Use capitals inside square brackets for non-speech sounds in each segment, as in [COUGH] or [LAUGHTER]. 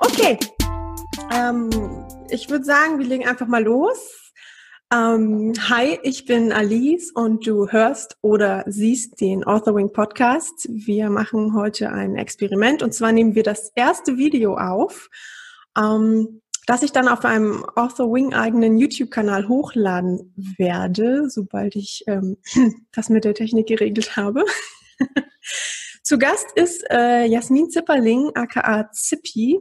Okay, ähm, ich würde sagen, wir legen einfach mal los. Ähm, hi, ich bin Alice und du hörst oder siehst den Authorwing Podcast. Wir machen heute ein Experiment und zwar nehmen wir das erste Video auf, ähm, das ich dann auf einem Authorwing eigenen YouTube-Kanal hochladen werde, sobald ich ähm, [CLEARS THROAT] das mit der Technik geregelt habe. [LAUGHS] Zu Gast ist äh, Jasmin Zipperling, aka Zippi,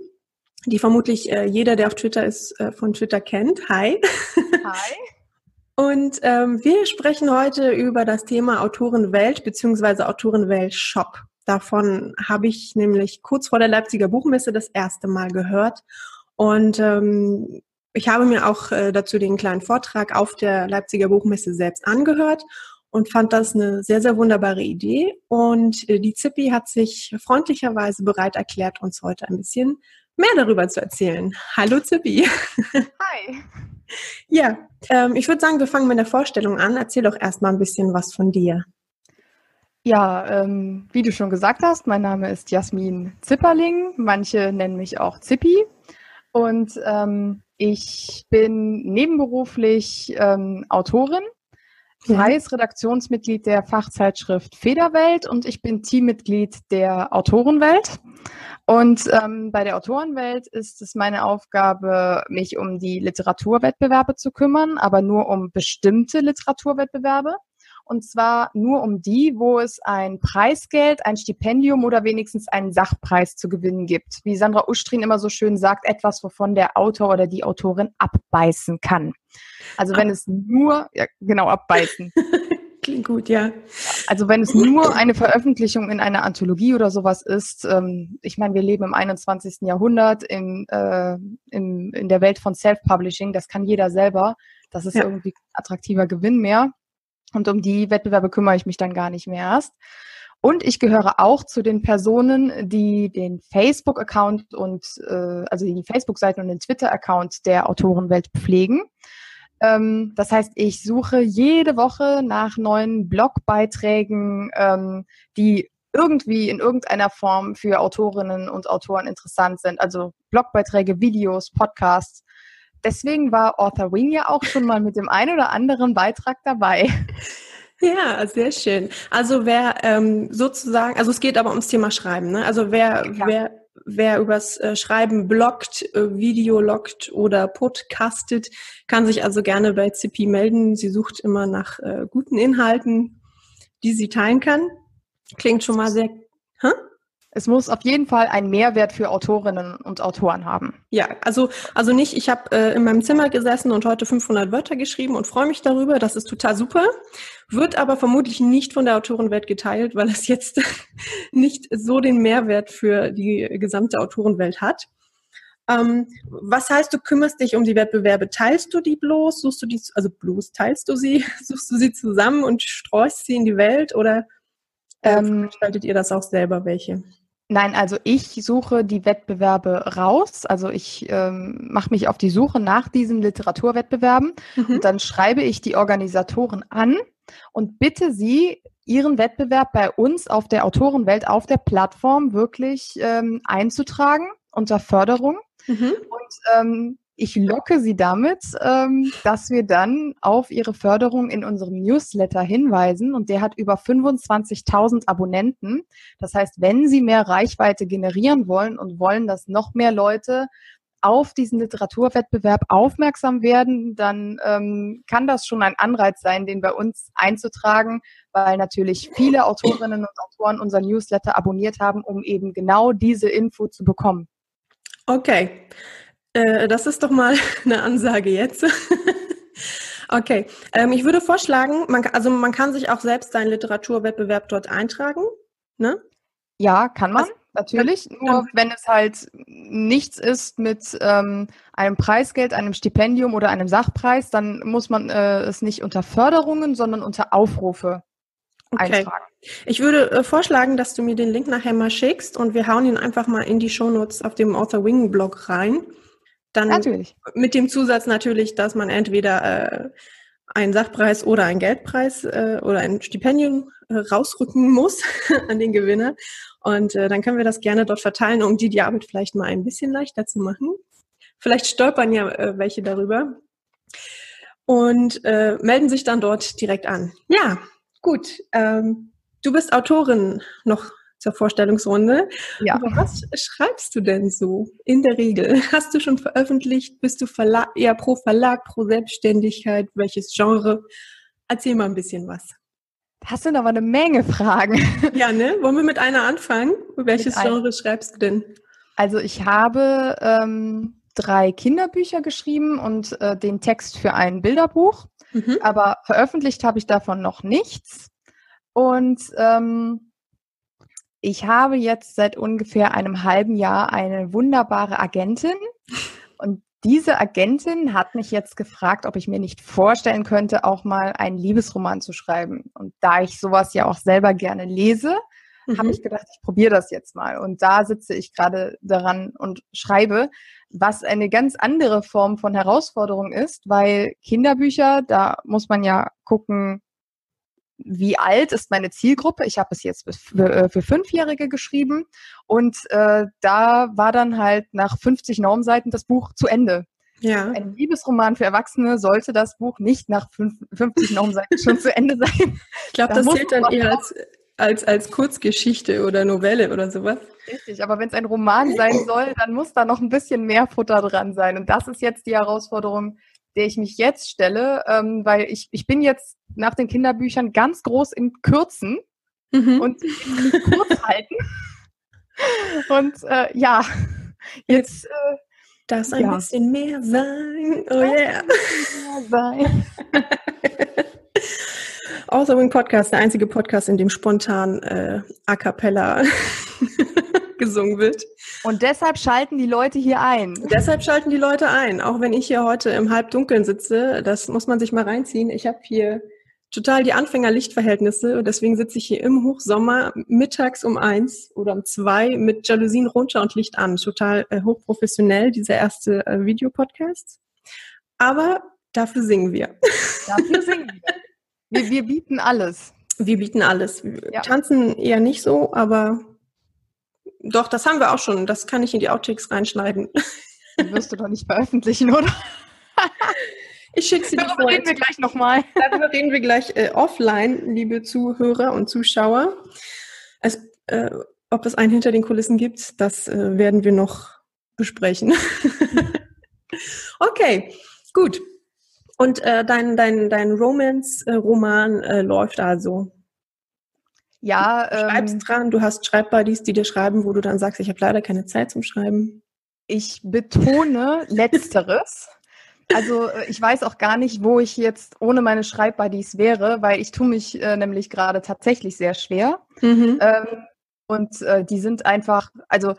die vermutlich äh, jeder, der auf Twitter ist, äh, von Twitter kennt. Hi. Hi. [LAUGHS] Und ähm, wir sprechen heute über das Thema Autorenwelt bzw. Autorenwelt Shop. Davon habe ich nämlich kurz vor der Leipziger Buchmesse das erste Mal gehört. Und ähm, ich habe mir auch äh, dazu den kleinen Vortrag auf der Leipziger Buchmesse selbst angehört und fand das eine sehr, sehr wunderbare Idee. Und äh, die Zippi hat sich freundlicherweise bereit erklärt, uns heute ein bisschen mehr darüber zu erzählen. Hallo Zippi. [LAUGHS] Hi. Ja, ähm, ich würde sagen, wir fangen mit der Vorstellung an. Erzähl doch erstmal ein bisschen was von dir. Ja, ähm, wie du schon gesagt hast, mein Name ist Jasmin Zipperling. Manche nennen mich auch Zippi. Und ähm, ich bin nebenberuflich ähm, Autorin, freies Redaktionsmitglied der Fachzeitschrift Federwelt und ich bin Teammitglied der Autorenwelt. Und ähm, bei der Autorenwelt ist es meine Aufgabe, mich um die Literaturwettbewerbe zu kümmern, aber nur um bestimmte Literaturwettbewerbe. Und zwar nur um die, wo es ein Preisgeld, ein Stipendium oder wenigstens einen Sachpreis zu gewinnen gibt. Wie Sandra Ustrin immer so schön sagt, etwas, wovon der Autor oder die Autorin abbeißen kann. Also wenn es nur, ja, genau, abbeißen. [LAUGHS] Klingt gut, ja. Also wenn es nur eine Veröffentlichung in einer Anthologie oder sowas ist, ähm, ich meine, wir leben im 21. Jahrhundert in, äh, in, in der Welt von Self-Publishing, das kann jeder selber. Das ist ja. irgendwie attraktiver Gewinn mehr. Und um die Wettbewerbe kümmere ich mich dann gar nicht mehr erst. Und ich gehöre auch zu den Personen, die den Facebook-Account und äh, also die Facebook-Seite und den Twitter-Account der Autorenwelt pflegen. Ähm, das heißt, ich suche jede Woche nach neuen Blogbeiträgen, ähm, die irgendwie in irgendeiner Form für Autorinnen und Autoren interessant sind. Also Blogbeiträge, Videos, Podcasts. Deswegen war Author Wing ja auch schon mal mit dem einen oder anderen Beitrag dabei. Ja, sehr schön. Also wer ähm, sozusagen, also es geht aber ums Thema Schreiben, ne? Also wer, ja. wer wer übers äh, Schreiben bloggt, äh, Video loggt oder podcastet, kann sich also gerne bei CP melden. Sie sucht immer nach äh, guten Inhalten, die sie teilen kann. Klingt schon mal sehr. Es muss auf jeden Fall einen Mehrwert für Autorinnen und Autoren haben. Ja, also also nicht, ich habe äh, in meinem Zimmer gesessen und heute 500 Wörter geschrieben und freue mich darüber, das ist total super, wird aber vermutlich nicht von der Autorenwelt geteilt, weil es jetzt [LAUGHS] nicht so den Mehrwert für die gesamte Autorenwelt hat. Ähm, was heißt, du kümmerst dich um die Wettbewerbe? Teilst du die bloß? Suchst du die, also bloß teilst du sie? [LAUGHS] Suchst du sie zusammen und streust sie in die Welt oder ähm, gestaltet ihr das auch selber welche? Nein, also ich suche die Wettbewerbe raus. Also ich ähm, mache mich auf die Suche nach diesen Literaturwettbewerben mhm. und dann schreibe ich die Organisatoren an und bitte sie, ihren Wettbewerb bei uns auf der Autorenwelt, auf der Plattform wirklich ähm, einzutragen unter Förderung. Mhm. Und ähm, ich locke sie damit, ähm, dass wir dann auf ihre Förderung in unserem Newsletter hinweisen und der hat über 25.000 Abonnenten. Das heißt, wenn Sie mehr Reichweite generieren wollen und wollen, dass noch mehr Leute auf diesen Literaturwettbewerb aufmerksam werden, dann ähm, kann das schon ein Anreiz sein, den bei uns einzutragen, weil natürlich viele Autorinnen und Autoren unser Newsletter abonniert haben, um eben genau diese Info zu bekommen. Okay. Äh, das ist doch mal [LAUGHS] eine Ansage jetzt. [LAUGHS] okay, ähm, ich würde vorschlagen, man, also man kann sich auch selbst seinen Literaturwettbewerb dort eintragen. Ne? Ja, kann man. Also, natürlich, nur wenn es halt nichts ist mit ähm, einem Preisgeld, einem Stipendium oder einem Sachpreis, dann muss man äh, es nicht unter Förderungen, sondern unter Aufrufe okay. eintragen. Ich würde äh, vorschlagen, dass du mir den Link nachher mal schickst und wir hauen ihn einfach mal in die Shownotes auf dem Author Wing Blog rein. Dann natürlich. mit dem Zusatz natürlich, dass man entweder äh, einen Sachpreis oder einen Geldpreis äh, oder ein Stipendium äh, rausrücken muss [LAUGHS] an den Gewinner. Und äh, dann können wir das gerne dort verteilen, um die die Arbeit vielleicht mal ein bisschen leichter zu machen. Vielleicht stolpern ja äh, welche darüber und äh, melden sich dann dort direkt an. Ja, gut. Ähm, du bist Autorin noch zur Vorstellungsrunde. Ja. Aber was schreibst du denn so in der Regel? [LAUGHS] Hast du schon veröffentlicht? Bist du Verlag, eher pro Verlag, pro Selbstständigkeit? Welches Genre? Erzähl mal ein bisschen was. Das sind aber eine Menge Fragen. [LAUGHS] Ja, ne? Wollen wir mit einer anfangen? Welches Genre schreibst du denn? Also ich habe ähm, drei Kinderbücher geschrieben und äh, den Text für ein Bilderbuch. Mhm. Aber veröffentlicht habe ich davon noch nichts. Und ähm, ich habe jetzt seit ungefähr einem halben Jahr eine wunderbare Agentin. Und diese Agentin hat mich jetzt gefragt, ob ich mir nicht vorstellen könnte, auch mal einen Liebesroman zu schreiben. Und da ich sowas ja auch selber gerne lese, mhm. habe ich gedacht, ich probiere das jetzt mal. Und da sitze ich gerade daran und schreibe, was eine ganz andere Form von Herausforderung ist, weil Kinderbücher, da muss man ja gucken, wie alt ist meine Zielgruppe? Ich habe es jetzt für, äh, für Fünfjährige geschrieben und äh, da war dann halt nach 50 Normseiten das Buch zu Ende. Ja. Ein Liebesroman für Erwachsene sollte das Buch nicht nach 50 Normseiten schon zu Ende sein. [LAUGHS] Ich glaube, da das zählt dann eher als, als, als Kurzgeschichte oder Novelle oder sowas. Richtig, aber wenn es ein Roman sein soll, dann muss da noch ein bisschen mehr Futter dran sein. Und das ist jetzt die Herausforderung, der ich mich jetzt stelle, ähm, weil ich, ich bin jetzt nach den Kinderbüchern ganz groß im Kürzen mhm. und kurz [LAUGHS] halten. und äh, ja, jetzt äh, darf ein ja. bisschen mehr sein. Oh yeah. Mehr sein. [LAUGHS] Authoring Podcast, der einzige Podcast, in dem spontan äh, a cappella [LAUGHS] gesungen wird. Und deshalb schalten die Leute hier ein. Deshalb schalten die Leute ein, auch wenn ich hier heute im Halbdunkeln sitze. Das muss man sich mal reinziehen. Ich habe hier total die Anfängerlichtverhältnisse. Deswegen sitze ich hier im Hochsommer mittags um eins oder um zwei mit Jalousien runter und Licht an. Total äh, hochprofessionell, dieser erste äh, Videopodcast. Aber dafür singen wir. Dafür singen wir. [LAUGHS] Wir, wir bieten alles. Wir bieten alles. Wir ja. tanzen eher nicht so, aber doch, das haben wir auch schon. Das kann ich in die Outtakes reinschneiden. Die wirst du doch nicht veröffentlichen, oder? Ich schicke sie dir Darüber reden wir gleich nochmal. Darüber reden wir gleich äh, offline, liebe Zuhörer und Zuschauer. Es, äh, ob es einen hinter den Kulissen gibt, das äh, werden wir noch besprechen. [LAUGHS] okay, gut. Und äh, dein, dein, dein Romance-Roman äh, läuft also. Ja, du schreibst ähm, dran, du hast Schreibbuddies, die dir schreiben, wo du dann sagst, ich habe leider keine Zeit zum Schreiben. Ich betone Letzteres. Also äh, ich weiß auch gar nicht, wo ich jetzt ohne meine Schreibbuddies wäre, weil ich tue mich äh, nämlich gerade tatsächlich sehr schwer. Mhm. Ähm, und äh, die sind einfach, also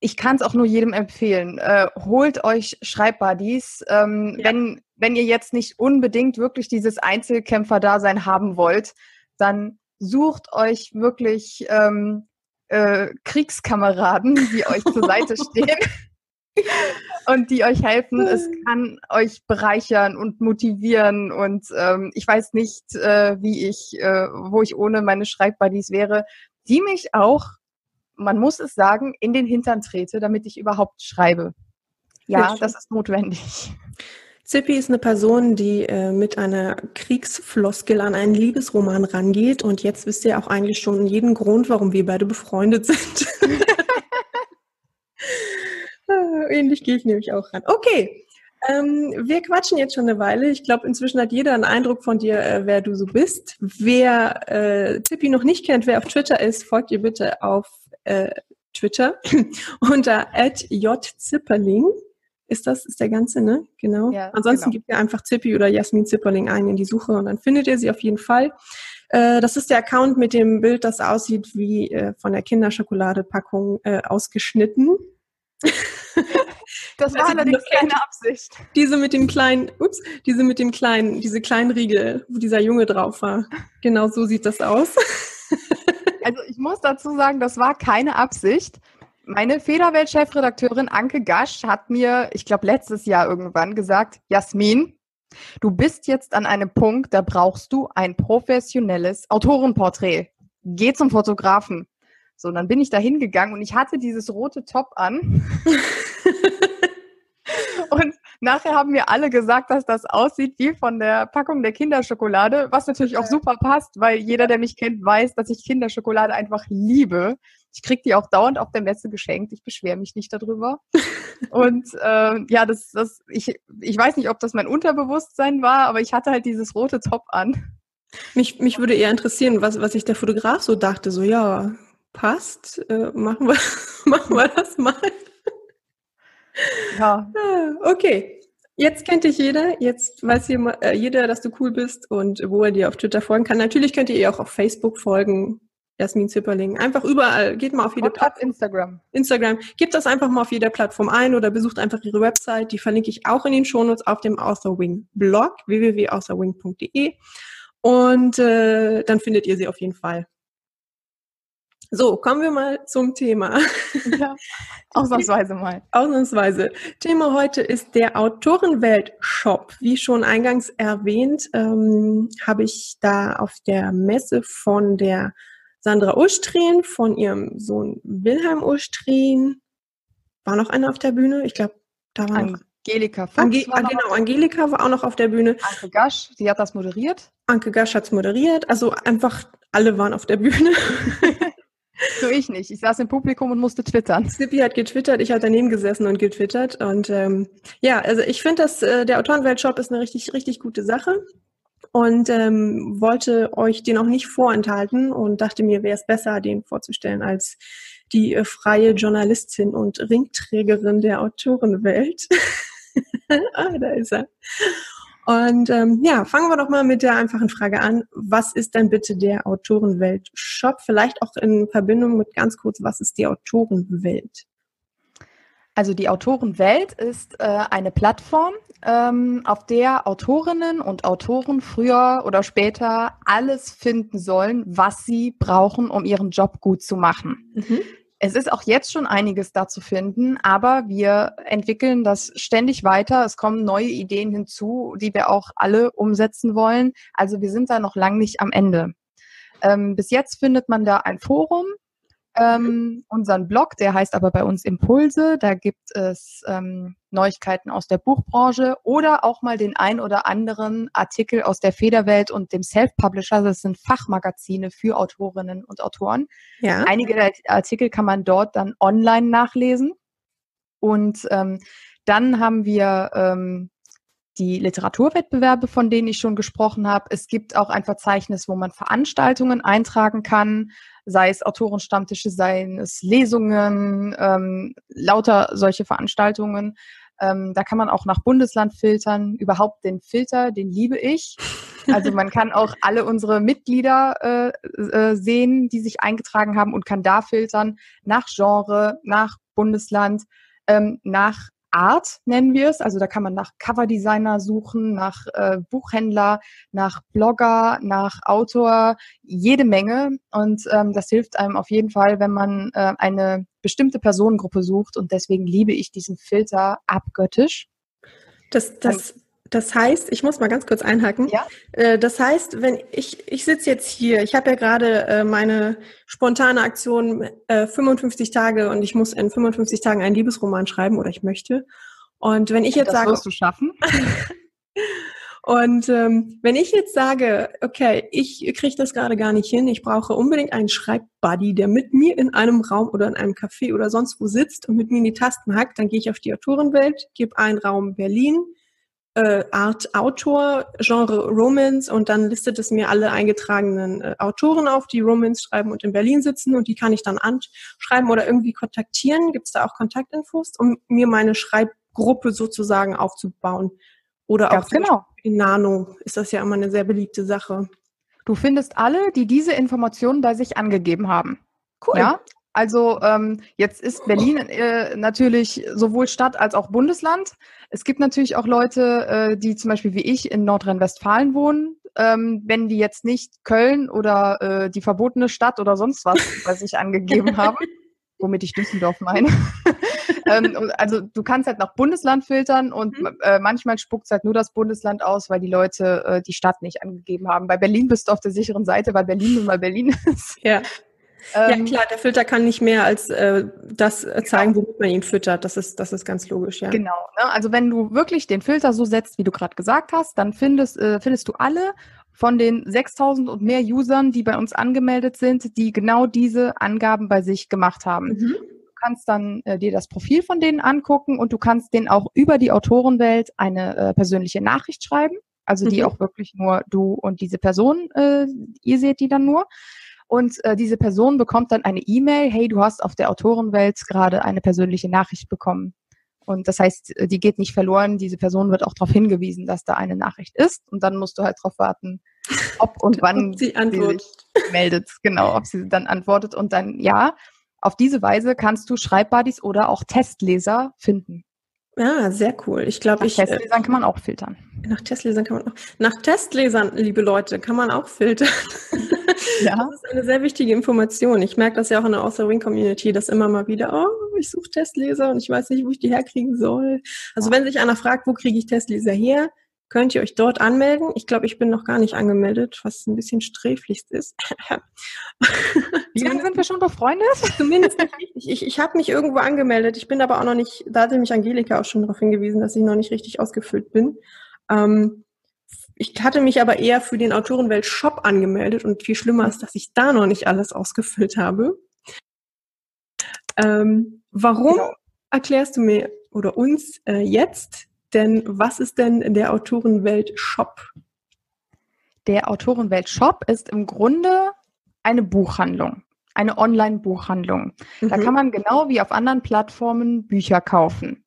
ich kann es auch nur jedem empfehlen. Äh, holt euch Schreibbuddies. Ähm, ja. wenn, wenn ihr jetzt nicht unbedingt wirklich dieses Einzelkämpfer-Dasein haben wollt, dann sucht euch wirklich ähm, äh, Kriegskameraden, die euch zur Seite [LAUGHS] stehen und die euch helfen. Es kann euch bereichern und motivieren und ähm, ich weiß nicht, äh, wie ich, äh, wo ich ohne meine Schreibbuddies wäre, die mich auch, man muss es sagen, in den Hintern trete, damit ich überhaupt schreibe. Ja, das ist notwendig. Zippy ist eine Person, die äh, mit einer Kriegsfloskel an einen Liebesroman rangeht und jetzt wisst ihr auch eigentlich schon jeden Grund, warum wir beide befreundet sind. [LAUGHS] Ähnlich gehe ich nämlich auch ran. Okay, ähm, wir quatschen jetzt schon eine Weile. Ich glaube, inzwischen hat jeder einen Eindruck von dir, äh, wer du so bist. Wer äh, Tippi noch nicht kennt, wer auf Twitter ist, folgt ihr bitte auf äh, Twitter [LAUGHS] unter @jzipperling. Ist das, ist der ganze, ne? Genau. Ja, Ansonsten genau. gebt ihr einfach Zippi oder Jasmin Zipperling ein in die Suche und dann findet ihr sie auf jeden Fall. Äh, das ist der Account mit dem Bild, das aussieht wie äh, von der Kinderschokoladepackung äh, ausgeschnitten. [LAUGHS] Das war allerdings keine Absicht. Diese mit dem kleinen, ups, diese mit dem kleinen, diese kleinen Riegel, wo dieser Junge drauf war. Genau so sieht das aus. [LAUGHS] Also ich muss dazu sagen, das war keine Absicht. Meine Federwelt-Chefredakteurin Anke Gasch hat mir, ich glaube letztes Jahr irgendwann gesagt, Jasmin, Du bist jetzt an einem Punkt, da brauchst du ein professionelles Autorenporträt. Geh zum Fotografen. So, dann bin ich da hingegangen und ich hatte dieses rote Top an. [LAUGHS] und nachher haben mir alle gesagt, dass das aussieht wie von der Packung der Kinderschokolade, was natürlich auch super passt, weil jeder, der mich kennt, weiß, dass ich Kinderschokolade einfach liebe. Ich krieg die auch dauernd auf der Messe geschenkt. Ich beschwere mich nicht darüber. [LAUGHS] und äh, ja, das, das, ich, ich weiß nicht, ob das mein Unterbewusstsein war, aber ich hatte halt dieses rote Top an. Mich, mich würde eher interessieren, was, was sich der Fotograf so dachte. So, ja, passt, äh, machen, wir, [LAUGHS] machen wir das mal. Ja. Ah, okay. Jetzt kennt dich jeder, jetzt weiß jeder, äh, jeder, dass du cool bist und wo er dir auf Twitter folgen kann. Natürlich könnt ihr ihr auch auf Facebook folgen, Jasmin Zipperling. Einfach überall, geht mal auf jede Plattform. Instagram. Instagram. Gebt das einfach mal auf jeder Plattform ein oder besucht einfach ihre Website. Die verlinke ich auch in den Shownotes auf dem Authorwing Blog, www.authorwing.de. Und äh, dann findet ihr sie auf jeden Fall. So, kommen wir mal zum Thema. [LAUGHS] Ja, ausnahmsweise mal. Ausnahmsweise. Thema heute ist der Autorenwelt-Shop. Wie schon eingangs erwähnt, ähm, habe ich da auf der Messe von der Sandra Ustrin, von ihrem Sohn Wilhelm Ustrin, war noch einer auf der Bühne? Ich glaube, da war noch Angelika Fuchs Ange war genau, Angelika war auch noch auf der Bühne. Anke Gasch, sie hat das moderiert. Anke Gasch hat es moderiert. Also einfach alle waren auf der Bühne. [LAUGHS] So ich nicht. Ich saß im Publikum und musste twittern. Snippy hat getwittert, ich habe daneben gesessen und getwittert. Und ähm, ja, also ich finde, dass äh, der Autorenweltshop ist eine richtig, richtig gute Sache. Und ähm, wollte euch den auch nicht vorenthalten und dachte mir, wäre es besser, den vorzustellen als die äh, freie Journalistin und Ringträgerin der Autorenwelt. [LAUGHS] ah, da ist er. Und ähm, ja, fangen wir doch mal mit der einfachen Frage an. Was ist denn bitte der Autorenwelt-Shop? Vielleicht auch in Verbindung mit ganz kurz, was ist die Autorenwelt? Also die Autorenwelt ist äh, eine Plattform, ähm, auf der Autorinnen und Autoren früher oder später alles finden sollen, was sie brauchen, um ihren Job gut zu machen. Mhm. Es ist auch jetzt schon einiges da zu finden, aber wir entwickeln das ständig weiter. Es kommen neue Ideen hinzu, die wir auch alle umsetzen wollen. Also wir sind da noch lang nicht am Ende. Ähm, bis jetzt findet man da ein Forum, ähm, unseren Blog, der heißt aber bei uns Impulse. Da gibt es ähm, Neuigkeiten aus der Buchbranche oder auch mal den ein oder anderen Artikel aus der Federwelt und dem Self-Publisher. Das sind Fachmagazine für Autorinnen und Autoren. Ja. Einige der Artikel kann man dort dann online nachlesen. Und ähm, dann haben wir ähm, die Literaturwettbewerbe, von denen ich schon gesprochen habe. Es gibt auch ein Verzeichnis, wo man Veranstaltungen eintragen kann, sei es Autorenstammtische, seien es Lesungen, ähm, lauter solche Veranstaltungen. Ähm, da kann man auch nach Bundesland filtern. Überhaupt den Filter, den liebe ich. Also man kann auch alle unsere Mitglieder äh, äh, sehen, die sich eingetragen haben und kann da filtern nach Genre, nach Bundesland, ähm, nach Art nennen wir es. Also da kann man nach Coverdesigner suchen, nach äh, Buchhändler, nach Blogger, nach Autor, jede Menge. Und ähm, das hilft einem auf jeden Fall, wenn man äh, eine bestimmte Personengruppe sucht. Und deswegen liebe ich diesen Filter abgöttisch. Das, das, das heißt, ich muss mal ganz kurz einhaken. Ja? Äh, das heißt, wenn ich, ich sitze jetzt hier, ich habe ja gerade äh, meine spontane Aktion 55 äh, Tage und ich muss in 55 Tagen einen Liebesroman schreiben oder ich möchte. Und wenn ich jetzt das sage. Das wirst du schaffen. [LAUGHS] und ähm, wenn ich jetzt sage, okay, ich kriege das gerade gar nicht hin, ich brauche unbedingt einen Schreibbuddy, der mit mir in einem Raum oder in einem Café oder sonst wo sitzt und mit mir in die Tasten hackt, dann gehe ich auf die Autorenwelt, gebe einen Raum Berlin, äh, Art Autor, Genre Romance und dann listet es mir alle eingetragenen äh, Autoren auf, die Romance schreiben und in Berlin sitzen und die kann ich dann anschreiben oder irgendwie kontaktieren. Gibt es da auch Kontaktinfos, um mir meine Schreibgruppe sozusagen aufzubauen? Oder auch genau. in Nano ist das ja immer eine sehr beliebte Sache. Du findest alle, die diese Informationen bei sich angegeben haben. Cool. Ja? Also ähm, jetzt ist Berlin äh, natürlich sowohl Stadt als auch Bundesland. Es gibt natürlich auch Leute, äh, die zum Beispiel wie ich in Nordrhein-Westfalen wohnen. Ähm, wenn die jetzt nicht Köln oder äh, die verbotene Stadt oder sonst was bei sich [LAUGHS] angegeben haben, womit ich Düsseldorf meine, [LAUGHS] ähm, also du kannst halt nach Bundesland filtern und mhm. äh, manchmal spuckt halt nur das Bundesland aus, weil die Leute äh, die Stadt nicht angegeben haben. Bei Berlin bist du auf der sicheren Seite, weil Berlin nun mal Berlin [LAUGHS] ist. Ja. Ähm, ja klar, der Filter kann nicht mehr als äh, das äh, zeigen, genau. womit man ihn füttert. Das ist, das ist ganz logisch, ja. Genau. Ne? Also wenn du wirklich den Filter so setzt, wie du gerade gesagt hast, dann findest, äh, findest du alle von den 6000 und mehr Usern, die bei uns angemeldet sind, die genau diese Angaben bei sich gemacht haben. Mhm. Du kannst dann äh, dir das Profil von denen angucken und du kannst denen auch über die Autorenwelt eine äh, persönliche Nachricht schreiben. Also die mhm. auch wirklich nur du und diese Person, äh, ihr seht die dann nur. Und äh, diese Person bekommt dann eine E-Mail, hey, du hast auf der Autorenwelt gerade eine persönliche Nachricht bekommen. Und das heißt, äh, die geht nicht verloren. Diese Person wird auch darauf hingewiesen, dass da eine Nachricht ist. Und dann musst du halt darauf warten, ob [LAUGHS] und wann sie, antwortet. sie sich meldet. Genau, ob sie dann antwortet. Und dann, ja, auf diese Weise kannst du Schreibbuddies oder auch Testleser finden. Ja, sehr cool. Ich glaube, ich. Nach äh, Testlesern kann man auch filtern. Nach Testlesern kann man auch. Nach Testlesern, liebe Leute, kann man auch filtern. Ja. Das ist eine sehr wichtige Information. Ich merke das ja auch in der Author Wing Community, dass immer mal wieder, oh, ich suche Testleser und ich weiß nicht, wo ich die herkriegen soll. Also wenn sich einer fragt, wo kriege ich Testleser her, könnt ihr euch dort anmelden. Ich glaube, ich bin noch gar nicht angemeldet, was ein bisschen sträflichst ist. Wie lange sind wir schon befreundet? [LAUGHS] Zumindest nicht richtig. Ich, ich habe mich irgendwo angemeldet. Ich bin aber auch noch nicht, da hatte mich Angelika auch schon darauf hingewiesen, dass ich noch nicht richtig ausgefüllt bin. Ähm, ich hatte mich aber eher für den Autorenwelt Shop angemeldet und viel schlimmer ist, dass ich da noch nicht alles ausgefüllt habe. Ähm, warum genau. erklärst du mir oder uns äh, jetzt denn, was ist denn der Autorenwelt Shop? Der Autorenwelt Shop ist im Grunde eine Buchhandlung, eine Online-Buchhandlung. Mhm. Da kann man genau wie auf anderen Plattformen Bücher kaufen.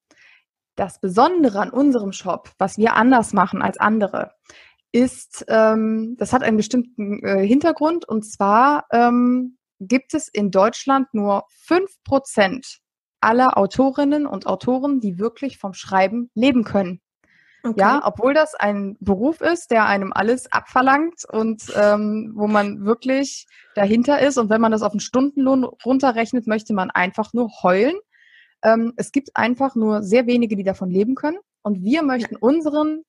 Das Besondere an unserem Shop, was wir anders machen als andere, ist, ähm, das hat einen bestimmten äh, Hintergrund und zwar ähm, gibt es in Deutschland nur fünf Prozent aller Autorinnen und Autoren, die wirklich vom Schreiben leben können. Okay. Ja, obwohl das ein Beruf ist, der einem alles abverlangt und ähm, wo man wirklich dahinter ist. Und wenn man das auf einen Stundenlohn runterrechnet, möchte man einfach nur heulen. Ähm, es gibt einfach nur sehr wenige, die davon leben können. Und wir möchten unseren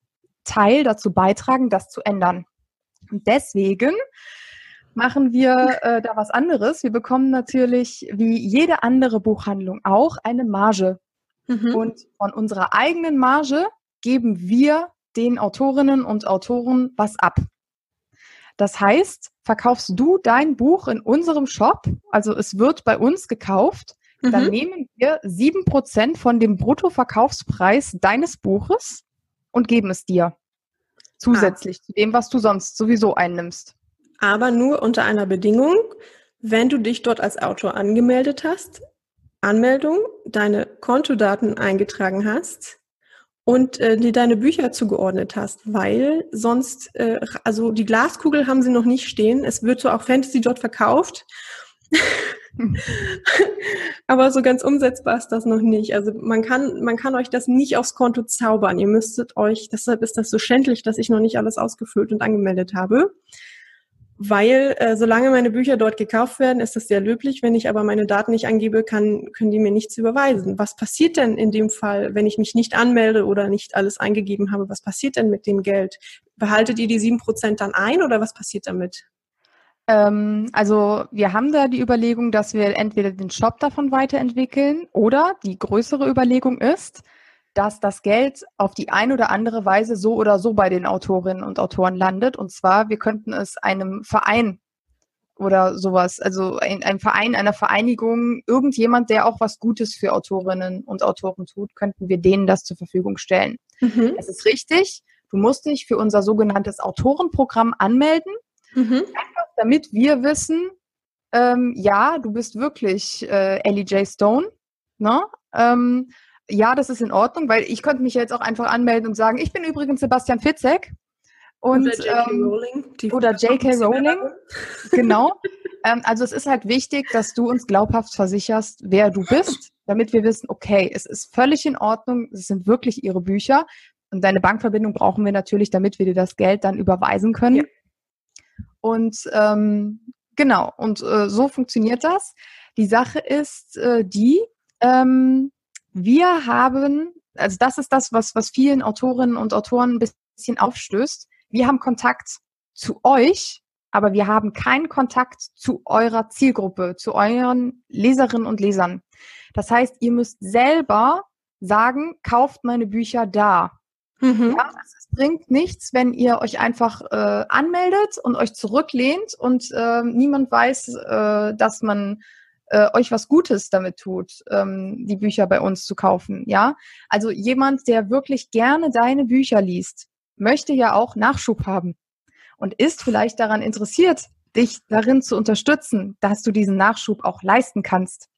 Teil dazu beitragen, das zu ändern. Und deswegen machen wir äh, da was anderes. Wir bekommen natürlich, wie jede andere Buchhandlung auch, eine Marge. Mhm. Und von unserer eigenen Marge geben wir den Autorinnen und Autoren was ab. Das heißt, verkaufst du dein Buch in unserem Shop, also es wird bei uns gekauft, Mhm. Dann nehmen wir sieben Prozent von dem Bruttoverkaufspreis deines Buches und geben es dir. Zusätzlich ah. zu dem, was du sonst sowieso einnimmst. Aber nur unter einer Bedingung, wenn du dich dort als Autor angemeldet hast, Anmeldung, deine Kontodaten eingetragen hast und äh, dir deine Bücher zugeordnet hast, weil sonst, äh, also die Glaskugel haben sie noch nicht stehen. Es wird so auch Fantasy dort verkauft. [LAUGHS] Aber so ganz umsetzbar ist das noch nicht. Also man kann, man kann euch das nicht aufs Konto zaubern. Ihr müsstet euch, deshalb ist das so schändlich, dass ich noch nicht alles ausgefüllt und angemeldet habe. Weil äh, solange meine Bücher dort gekauft werden, ist das sehr löblich. Wenn ich aber meine Daten nicht angebe, kann, können die mir nichts überweisen. Was passiert denn in dem Fall, wenn ich mich nicht anmelde oder nicht alles eingegeben habe? Was passiert denn mit dem Geld? Behaltet ihr die sieben Prozent dann ein oder was passiert damit? Ähm, also wir haben da die Überlegung, dass wir entweder den Shop davon weiterentwickeln oder die größere Überlegung ist, dass das Geld auf die eine oder andere Weise so oder so bei den Autorinnen und Autoren landet. Und zwar, wir könnten es einem Verein oder sowas, also ein, ein Verein, einer Vereinigung, irgendjemand, der auch was Gutes für Autorinnen und Autoren tut, könnten wir denen das zur Verfügung stellen. Mhm. Es ist richtig, du musst dich für unser sogenanntes Autorenprogramm anmelden. Mhm. Einfach damit wir wissen, ähm, ja, du bist wirklich äh, Ellie J. Stone. Ne? Ähm, ja, das ist in Ordnung, weil ich könnte mich jetzt auch einfach anmelden und sagen, ich bin übrigens Sebastian Fitzek. Und, oder J.K. Ähm, Rowling. oder J.K. Rowling. [LAUGHS] [LAUGHS] genau. ähm, also es ist halt wichtig, dass du uns glaubhaft versicherst, wer du bist, damit wir wissen, okay, es ist völlig in Ordnung, es sind wirklich ihre Bücher. Und deine Bankverbindung brauchen wir natürlich, damit wir dir das Geld dann überweisen können. Ja. Und ähm, genau, und äh, so funktioniert das. Die Sache ist äh, die, ähm, wir haben, also das ist das, was, was vielen Autorinnen und Autoren ein bisschen aufstößt. Wir haben Kontakt zu euch, aber wir haben keinen Kontakt zu eurer Zielgruppe, zu euren Leserinnen und Lesern. Das heißt, ihr müsst selber sagen, kauft meine Bücher da. Mhm. Ja, es bringt nichts, wenn ihr euch einfach äh, anmeldet und euch zurücklehnt und äh, niemand weiß, äh, dass man äh, euch was Gutes damit tut, ähm, die Bücher bei uns zu kaufen. Ja, also jemand, der wirklich gerne deine Bücher liest, möchte ja auch Nachschub haben und ist vielleicht daran interessiert, dich darin zu unterstützen, dass du diesen Nachschub auch leisten kannst.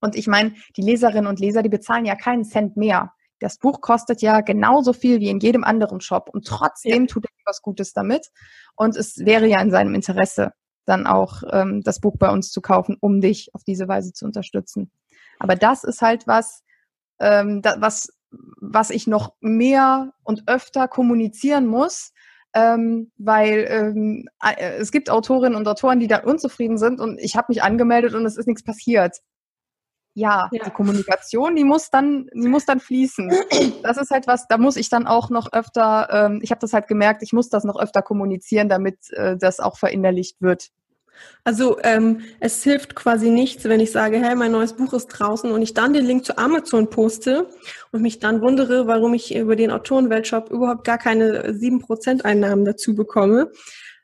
Und ich meine, die Leserinnen und Leser, die bezahlen ja keinen Cent mehr. Das Buch kostet ja genauso viel wie in jedem anderen Shop und trotzdem ja. tut er was Gutes damit. Und es wäre ja in seinem Interesse, dann auch ähm, das Buch bei uns zu kaufen, um dich auf diese Weise zu unterstützen. Aber das ist halt was, ähm, da, was, was ich noch mehr und öfter kommunizieren muss, ähm, weil ähm, äh, es gibt Autorinnen und Autoren, die da unzufrieden sind und ich habe mich angemeldet und es ist nichts passiert. Ja, ja, die Kommunikation, die muss dann, die muss dann fließen. Das ist halt was, da muss ich dann auch noch öfter, ähm, ich habe das halt gemerkt, ich muss das noch öfter kommunizieren, damit äh, das auch verinnerlicht wird. Also ähm, es hilft quasi nichts, wenn ich sage, hey, mein neues Buch ist draußen und ich dann den Link zu Amazon poste und mich dann wundere, warum ich über den Autorenweltshop überhaupt gar keine 7% Einnahmen dazu bekomme.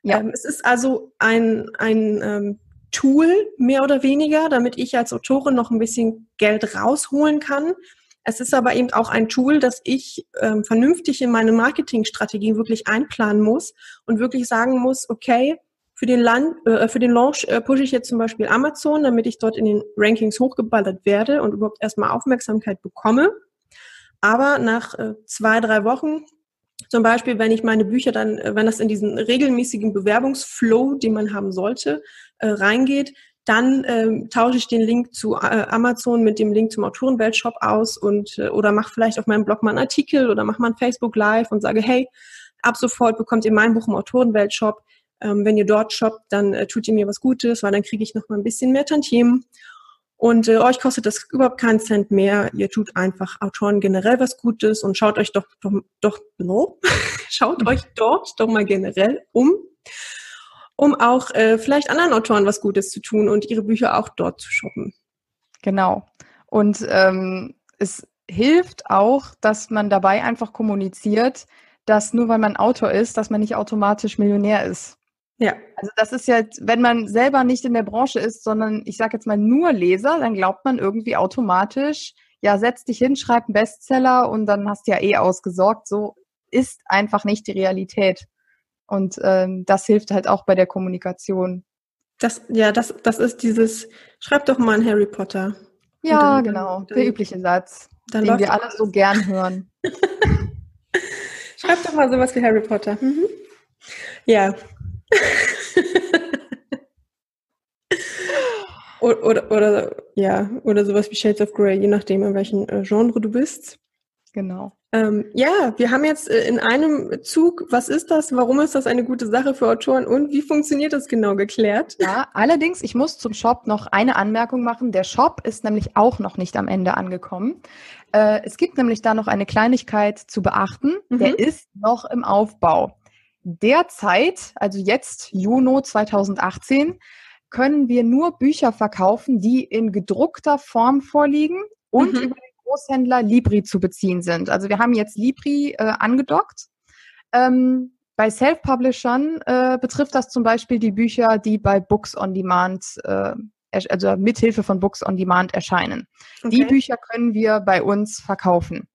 Ja. Ähm, es ist also ein, ein ähm, Tool, mehr oder weniger, damit ich als Autorin noch ein bisschen Geld rausholen kann. Es ist aber eben auch ein Tool, das ich ähm, vernünftig in meine Marketingstrategie wirklich einplanen muss und wirklich sagen muss, okay, für den, Land, äh, für den Launch äh, pushe ich jetzt zum Beispiel Amazon, damit ich dort in den Rankings hochgeballert werde und überhaupt erstmal Aufmerksamkeit bekomme. Aber nach äh, zwei, drei Wochen, zum Beispiel, wenn ich meine Bücher dann, äh, wenn das in diesen regelmäßigen Bewerbungsflow, den man haben sollte, äh, reingeht, dann ähm, tausche ich den Link zu äh, Amazon mit dem Link zum Autorenweltshop aus und äh, oder mache vielleicht auf meinem Blog mal einen Artikel oder mache mal ein Facebook Live und sage, hey, ab sofort bekommt ihr mein Buch im Autorenweltshop ähm, wenn ihr dort shoppt, dann äh, tut ihr mir was Gutes, weil dann kriege ich noch mal ein bisschen mehr Tantiemen. Und äh, euch kostet das überhaupt keinen Cent mehr. Ihr tut einfach Autoren generell was Gutes und schaut euch doch, doch, doch no, [LAUGHS] schaut euch dort doch mal generell um, um auch äh, vielleicht anderen Autoren was Gutes zu tun und ihre Bücher auch dort zu shoppen. Genau. Und ähm, es hilft auch, dass man dabei einfach kommuniziert, dass nur weil man Autor ist, dass man nicht automatisch Millionär ist. Ja. Also das ist ja, wenn man selber nicht in der Branche ist, sondern ich sage jetzt mal nur Leser, dann glaubt man irgendwie automatisch, ja, setz dich hin, schreib einen Bestseller und dann hast du ja eh ausgesorgt. So ist einfach nicht die Realität. Und ähm, das hilft halt auch bei der Kommunikation. Das, ja, das, das ist dieses, schreib doch mal einen Harry Potter. Ja, dann, genau, dann, der übliche Satz, den wir alle so gern [LAUGHS] hören. schreib doch mal sowas wie Harry Potter. Mhm. Ja, [LAUGHS] oder, oder, oder, ja, oder sowas wie Shades of Grey, je nachdem, in welchem äh, Genre du bist. Genau. Ähm, ja, wir haben jetzt äh, in einem Zug, was ist das, warum ist das eine gute Sache für Autoren und wie funktioniert das genau geklärt? Ja, allerdings, ich muss zum Shop noch eine Anmerkung machen. Der Shop ist nämlich auch noch nicht am Ende angekommen. Äh, es gibt nämlich da noch eine Kleinigkeit zu beachten. Mhm. Der ist noch im Aufbau. Derzeit, also jetzt Juni 2018, können wir nur Bücher verkaufen, die in gedruckter Form vorliegen und mhm. über den Großhändler Libri zu beziehen sind. Also wir haben jetzt Libri äh, angedockt. Ähm, bei Self-Publishern äh, betrifft das zum Beispiel die Bücher, die bei Books on Demand, äh, also mithilfe von Books on Demand erscheinen. Okay. Die Bücher können wir bei uns verkaufen.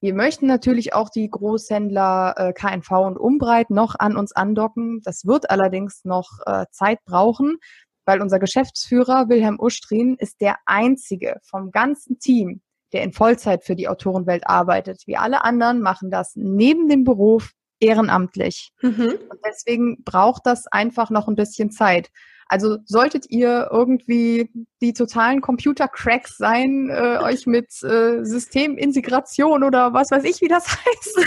Wir möchten natürlich auch die Großhändler äh, KNV und Umbreit noch an uns andocken. Das wird allerdings noch äh, Zeit brauchen, weil unser Geschäftsführer Wilhelm Ustrin ist der einzige vom ganzen Team, der in Vollzeit für die Autorenwelt arbeitet. Wir alle anderen machen das neben dem Beruf ehrenamtlich. Mhm. Und deswegen braucht das einfach noch ein bisschen Zeit. Also solltet ihr irgendwie die totalen Computer-Cracks sein, äh, euch mit äh, Systemintegration oder was weiß ich, wie das [LAUGHS] heißt.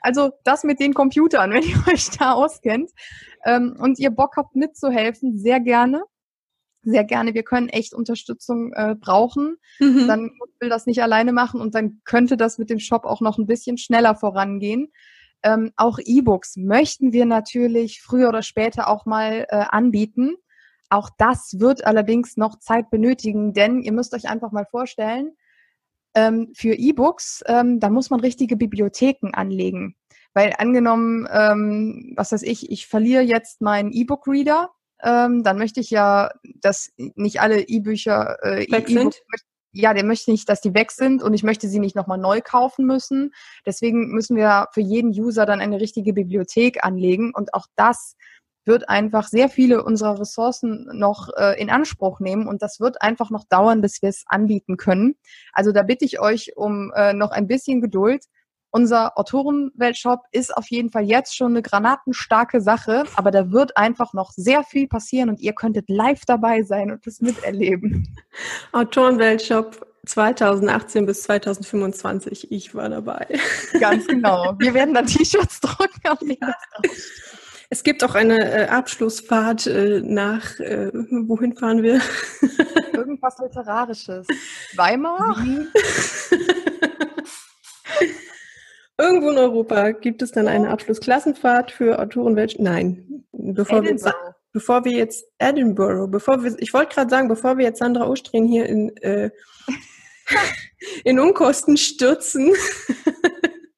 also das mit den Computern, wenn ihr [LAUGHS] euch da auskennt ähm, und ihr Bock habt mitzuhelfen, sehr gerne. Sehr gerne, wir können echt Unterstützung äh, brauchen. Mhm. Dann will das nicht alleine machen und dann könnte das mit dem Shop auch noch ein bisschen schneller vorangehen. Ähm, auch E-Books möchten wir natürlich früher oder später auch mal äh, anbieten. Auch das wird allerdings noch Zeit benötigen, denn ihr müsst euch einfach mal vorstellen, ähm, für E-Books, ähm, da muss man richtige Bibliotheken anlegen. Weil angenommen, ähm, was weiß ich, ich verliere jetzt meinen E-Book-Reader, ähm, dann möchte ich ja, dass nicht alle E-Bücher äh, weg e sind. Ja, der möchte nicht, dass die weg sind und ich möchte sie nicht nochmal neu kaufen müssen. Deswegen müssen wir für jeden User dann eine richtige Bibliothek anlegen und auch das wird einfach sehr viele unserer Ressourcen noch äh, in Anspruch nehmen und das wird einfach noch dauern, bis wir es anbieten können. Also da bitte ich euch um äh, noch ein bisschen Geduld. Unser Autorenweltshop ist auf jeden Fall jetzt schon eine granatenstarke Sache, aber da wird einfach noch sehr viel passieren und ihr könntet live dabei sein und das miterleben. [LAUGHS] Autorenweltshop 2018 bis 2025. Ich war dabei. Ganz genau. Wir werden dann T-Shirts drucken. Es gibt auch eine äh, Abschlussfahrt äh, nach, äh, wohin fahren wir? [LAUGHS] Irgendwas Literarisches. Weimar? [LAUGHS] Irgendwo in Europa gibt es dann eine Abschlussklassenfahrt für Autorenwelt. Nein, bevor wir, bevor wir jetzt Edinburgh, bevor wir, ich wollte gerade sagen, bevor wir jetzt Sandra Ostrin hier in, äh, [LAUGHS] in Unkosten stürzen.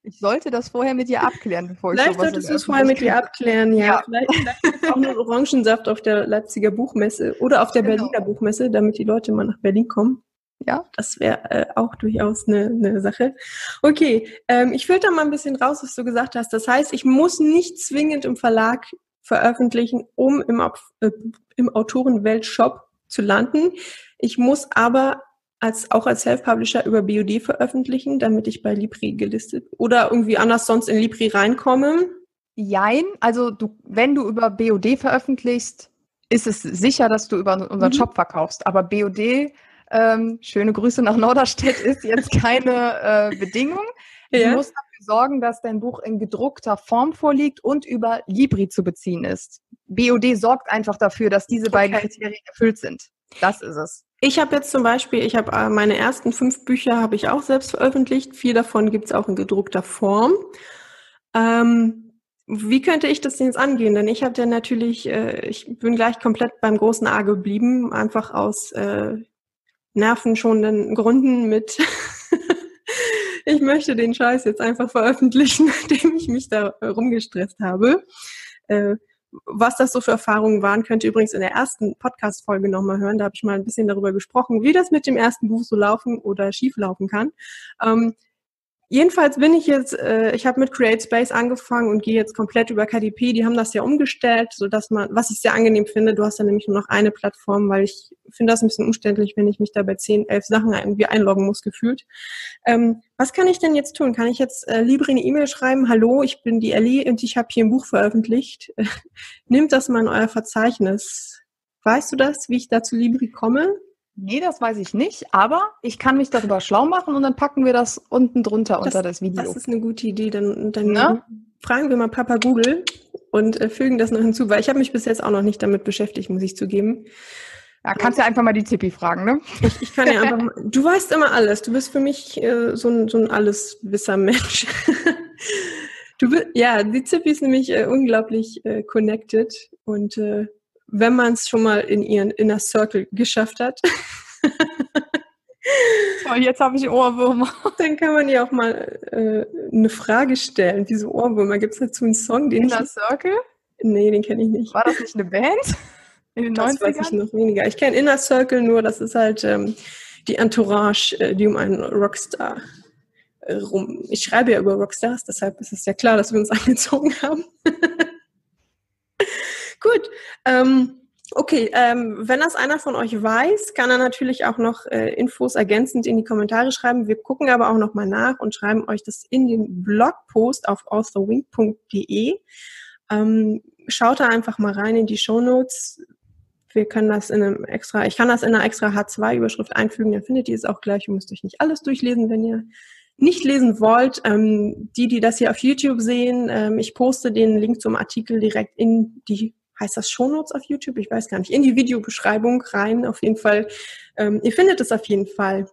Ich sollte das vorher mit dir abklären, bevor ich Vielleicht solltest du es vorher mit dir abklären, ja. ja. Vielleicht, vielleicht auch nur Orangensaft auf der Leipziger Buchmesse oder auf der genau. Berliner Buchmesse, damit die Leute mal nach Berlin kommen. Ja, das wäre äh, auch durchaus eine, eine Sache. Okay, ähm, ich filter mal ein bisschen raus, was du gesagt hast. Das heißt, ich muss nicht zwingend im Verlag veröffentlichen, um im, äh, im Autorenweltshop zu landen. Ich muss aber als, auch als Self-Publisher über BOD veröffentlichen, damit ich bei Libri gelistet oder irgendwie anders sonst in Libri reinkomme? Jein, also du, wenn du über BOD veröffentlichst, ist es sicher, dass du über unseren mhm. Shop verkaufst. Aber BOD, ähm, schöne Grüße nach Norderstedt, ist jetzt [LAUGHS] keine äh, Bedingung. Ja. Du musst dafür sorgen, dass dein Buch in gedruckter Form vorliegt und über Libri zu beziehen ist. BOD sorgt einfach dafür, dass diese beiden okay. Kriterien erfüllt sind. Das ist es. Ich habe jetzt zum Beispiel, ich habe äh, meine ersten fünf Bücher habe ich auch selbst veröffentlicht. Vier davon gibt es auch in gedruckter Form. Ähm, wie könnte ich das denn jetzt angehen? Denn ich habe ja natürlich, äh, ich bin gleich komplett beim großen A geblieben, einfach aus äh, nervenschonenden Gründen mit [LAUGHS] ich möchte den Scheiß jetzt einfach veröffentlichen, [LAUGHS] nachdem ich mich da rumgestresst habe. Äh, was das so für Erfahrungen waren, könnt ihr übrigens in der ersten Podcast-Folge nochmal hören. Da habe ich mal ein bisschen darüber gesprochen, wie das mit dem ersten Buch so laufen oder schief laufen kann. Ähm, Jedenfalls bin ich jetzt, äh, ich habe mit Create Space angefangen und gehe jetzt komplett über KDP. Die haben das ja umgestellt, so dass man, was ich sehr angenehm finde, du hast ja nämlich nur noch eine Plattform, weil ich finde das ein bisschen umständlich, wenn ich mich da bei zehn, elf Sachen irgendwie einloggen muss, gefühlt. Ähm, was kann ich denn jetzt tun? Kann ich jetzt äh, Libri eine E-Mail schreiben? Hallo, ich bin die Ellie und ich habe hier ein Buch veröffentlicht. [LAUGHS] Nimmt das mal in euer Verzeichnis. Weißt du das, wie ich da zu Libri komme? Nee, das weiß ich nicht, aber ich kann mich darüber schlau machen und dann packen wir das unten drunter das, unter das Video. Das ist eine gute Idee. Dann, dann Na? fragen wir mal Papa Google und äh, fügen das noch hinzu, weil ich habe mich bis jetzt auch noch nicht damit beschäftigt, muss ich zugeben. Ja, kannst ja einfach mal die Zippi fragen, ne? Ich, ich kann ja einfach mal, [LAUGHS] du weißt immer alles. Du bist für mich äh, so ein, so ein Alleswisser-Mensch. [LAUGHS] du ja, die Zippi ist nämlich äh, unglaublich äh, connected und äh, wenn man es schon mal in ihren Inner Circle geschafft hat. [LAUGHS] oh, jetzt habe ich Ohrwürmer. Dann kann man ja auch mal äh, eine Frage stellen. Diese Ohrwürmer, gibt es dazu einen Song, den Inner. Circle? Nee, den kenne ich nicht. War das nicht eine Band? In den das 90ern? weiß ich noch weniger. Ich kenne Inner Circle nur, das ist halt ähm, die Entourage, äh, die um einen Rockstar äh, rum. Ich schreibe ja über Rockstars, deshalb ist es ja klar, dass wir uns [LAUGHS] angezogen haben. Gut. Ähm, okay, ähm, wenn das einer von euch weiß, kann er natürlich auch noch äh, Infos ergänzend in die Kommentare schreiben. Wir gucken aber auch nochmal nach und schreiben euch das in den Blogpost auf authorwing.de. Ähm, schaut da einfach mal rein in die Show Notes. Wir können das in einem extra, ich kann das in einer extra H2-Überschrift einfügen, dann findet ihr es auch gleich. Ihr müsst euch nicht alles durchlesen, wenn ihr nicht lesen wollt, ähm, die, die das hier auf YouTube sehen, ähm, ich poste den Link zum Artikel direkt in die heißt das Shownotes auf YouTube? Ich weiß gar nicht. In die Videobeschreibung rein, auf jeden Fall. Ähm, ihr findet es auf jeden Fall.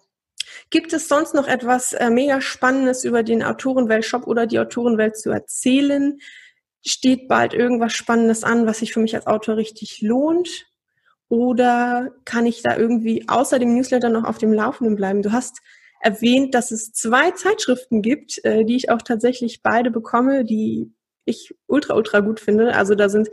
Gibt es sonst noch etwas äh, mega Spannendes über den Autorenwelt-Shop oder die Autorenwelt zu erzählen? Steht bald irgendwas Spannendes an, was sich für mich als Autor richtig lohnt? Oder kann ich da irgendwie außer dem Newsletter noch auf dem Laufenden bleiben? Du hast erwähnt, dass es zwei Zeitschriften gibt, äh, die ich auch tatsächlich beide bekomme, die ich ultra, ultra gut finde. Also da sind